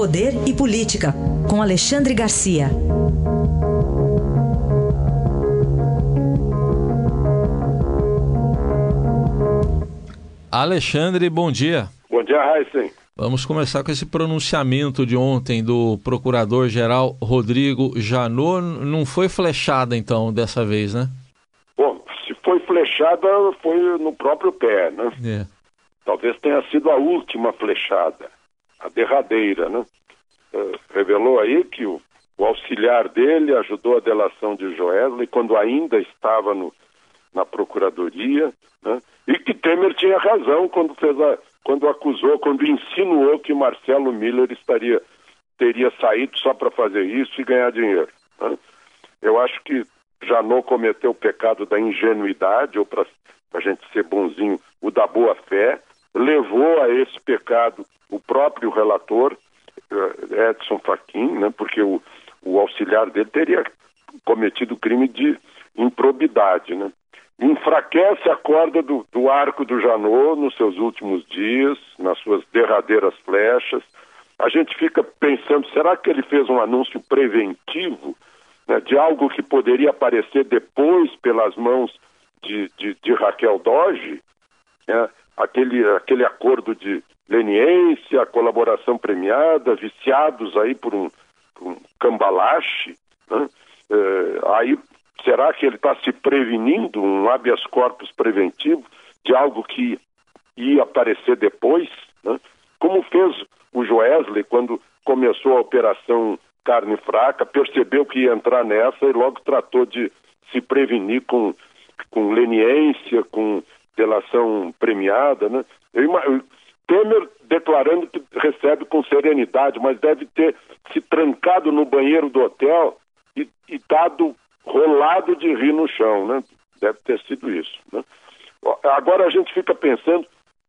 Poder e Política, com Alexandre Garcia. Alexandre, bom dia. Bom dia, Heisen. Vamos começar com esse pronunciamento de ontem do procurador-geral Rodrigo Janot. Não foi flechada, então, dessa vez, né? Bom, se foi flechada, foi no próprio pé, né? É. Talvez tenha sido a última flechada, a derradeira, né? Uh, revelou aí que o, o, auxiliar dele ajudou a delação de Joesley quando ainda estava no, na procuradoria, né? E que Temer tinha razão quando fez a, quando acusou, quando insinuou que Marcelo Miller estaria teria saído só para fazer isso e ganhar dinheiro. Né? Eu acho que Janot cometeu o pecado da ingenuidade, ou para a gente ser bonzinho, o da boa fé, levou a esse pecado o próprio relator, eh, Edson Fachin, né? porque o, o auxiliar dele teria cometido crime de improbidade. Né? enfraquece a corda do, do, arco do Janot nos seus últimos dias, nas suas derradeiras flechas. A gente fica pensando, será que ele fez um anúncio preventivo né, de algo que poderia aparecer depois pelas mãos de, de, de Raquel Doge? Né, aquele, aquele acordo de leniência, colaboração premiada, viciados aí por um, por um cambalache. Né? É, aí Será que ele está se prevenindo, um habeas corpus preventivo, de algo que ia aparecer depois? Né? Como fez o Joesley quando começou a operação carne fraca, percebeu que ia entrar nessa e logo tratou de se prevenir com, com leniência, com delação premiada. Né? Eu, Temer declarando que recebe com serenidade, mas deve ter se trancado no banheiro do hotel e, e dado rolado de rir no chão, né? Deve ter sido isso. Né? Agora a gente fica pensando,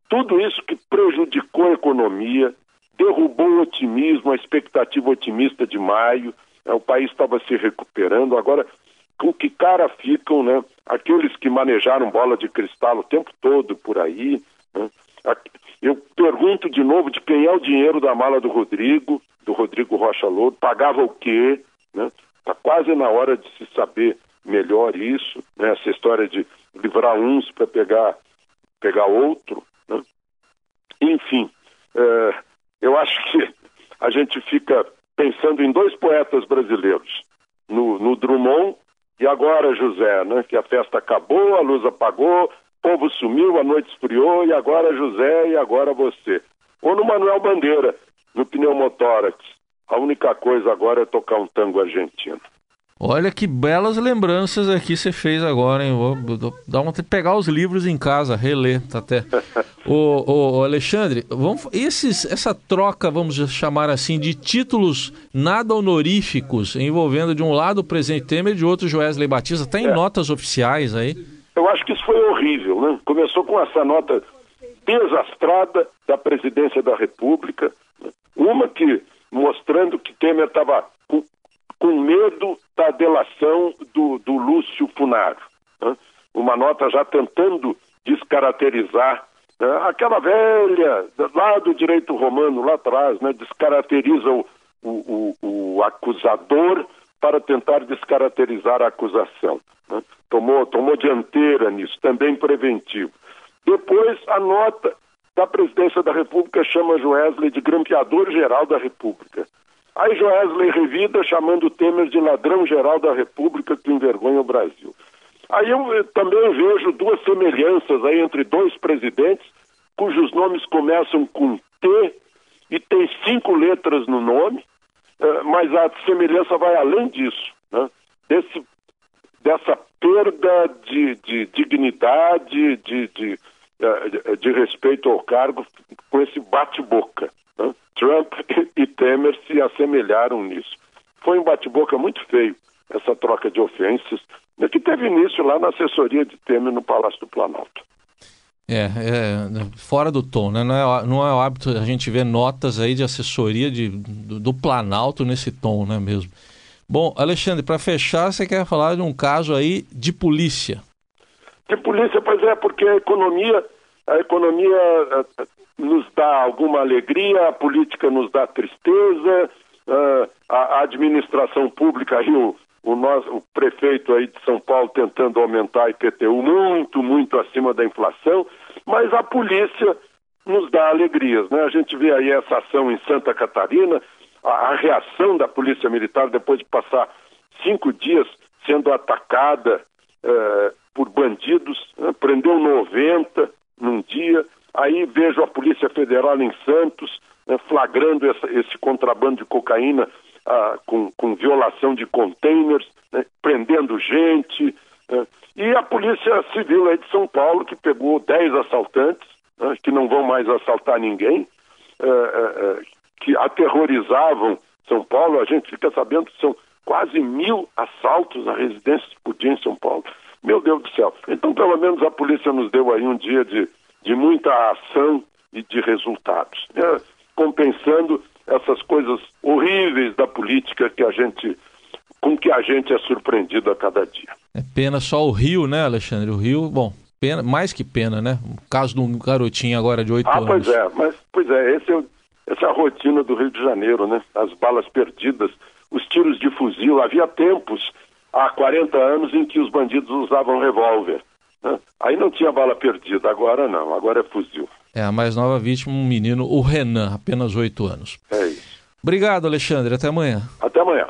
tudo isso que prejudicou a economia, derrubou o otimismo, a expectativa otimista de maio, né? o país estava se recuperando, agora com que cara ficam né? Aqueles que manejaram bola de cristal o tempo todo por aí. Né? Eu pergunto de novo de quem é o dinheiro da mala do Rodrigo, do Rodrigo Rocha Louro, pagava o quê? Né? Está quase na hora de se saber melhor isso, né? essa história de livrar uns para pegar, pegar outro. Né? Enfim, é, eu acho que a gente fica pensando em dois poetas brasileiros, no, no Drummond e agora José, né? que a festa acabou, a luz apagou, o povo sumiu, a noite esfriou e agora José e agora você. Ou no Manuel Bandeira, no pneumotórax, a única coisa agora é tocar um tango argentino. Olha que belas lembranças aqui você fez agora, hein? Vou, dá uma pegar os livros em casa, reler, tá até. o, o, Alexandre, vamos, esses, essa troca, vamos chamar assim, de títulos nada honoríficos, envolvendo de um lado o presidente Temer e de outro Joesley Batista, tem é. notas oficiais aí? Eu acho que isso foi horrível, né? Começou com essa nota desastrada da presidência da República, uma que mostrando que Temer estava com, com, medo da delação do, do Lúcio Funaro. Né? Uma nota já tentando descaracterizar né? aquela velha, lá do direito romano, lá atrás, né? descaracteriza o, o, o, o acusador para tentar descaracterizar a acusação. Né? Tomou, tomou dianteira nisso, também preventivo. Depois, a nota da presidência da República chama Joesley de grampeador-geral da República. Aí Joesley revida chamando Temer de ladrão-geral da República que envergonha o Brasil. Aí eu eh, também vejo duas semelhanças aí entre dois presidentes cujos nomes começam com T e tem cinco letras no nome, eh, mas a semelhança vai além disso, né? Desse, dessa perda de, de dignidade, de, de eh, de respeito ao cargo com esse bate-boca. Né? Trump e Temer se assemelharam nisso. Foi um bate-boca muito feio, essa troca de ofensas, né, que teve início lá na assessoria de Temer no Palácio do Planalto. É, é, fora do tom, né? Não é, não é hábito a gente ver notas aí de assessoria de, do, do Planalto nesse tom, né mesmo? Bom, Alexandre, para fechar, você quer falar de um caso aí de polícia. De polícia, pois é, porque a economia, a economia eh, nos dá alguma alegria, a política nos dá tristeza, uh, a, a, administração pública aí, o, o, nosso, o prefeito aí de São Paulo tentando aumentar a IPTU muito, muito acima da inflação, mas a polícia nos dá alegrias. Né? A gente vê aí essa ação em Santa Catarina, a, a reação da Polícia Militar depois de passar cinco dias sendo atacada eh, por bandidos, né? prendeu 90 num dia, aí vejo a Polícia Federal em Santos né, flagrando essa, esse contrabando de cocaína ah, com, com, violação de containers, né, prendendo gente, né? e a Polícia Civil aí de São Paulo que pegou 10 assaltantes, né, que não vão mais assaltar ninguém, eh, eh, que aterrorizavam São Paulo, a gente fica sabendo que são quase mil assaltos a residências por dia em São Paulo. Meu Deus do céu. Então, pelo menos a polícia nos deu aí um dia de, de muita ação e de resultados, né? compensando essas coisas horríveis da política que a gente com que a gente é surpreendido a cada dia. É pena só o Rio, né, Alexandre? O Rio, bom, pena, mais que pena, né? O caso de um garotinho agora de oito ah, anos. Ah, pois é, mas pois é, esse é, essa é a rotina do Rio de Janeiro, né? As balas perdidas, os tiros de fuzil. Havia tempos, há 40 anos, em que os bandidos usavam revólver. Aí não tinha bala perdida, agora não, agora é fuzil. É, a mais nova vítima, um menino, o Renan, apenas oito anos. É isso. Obrigado, Alexandre. Até amanhã. Até amanhã.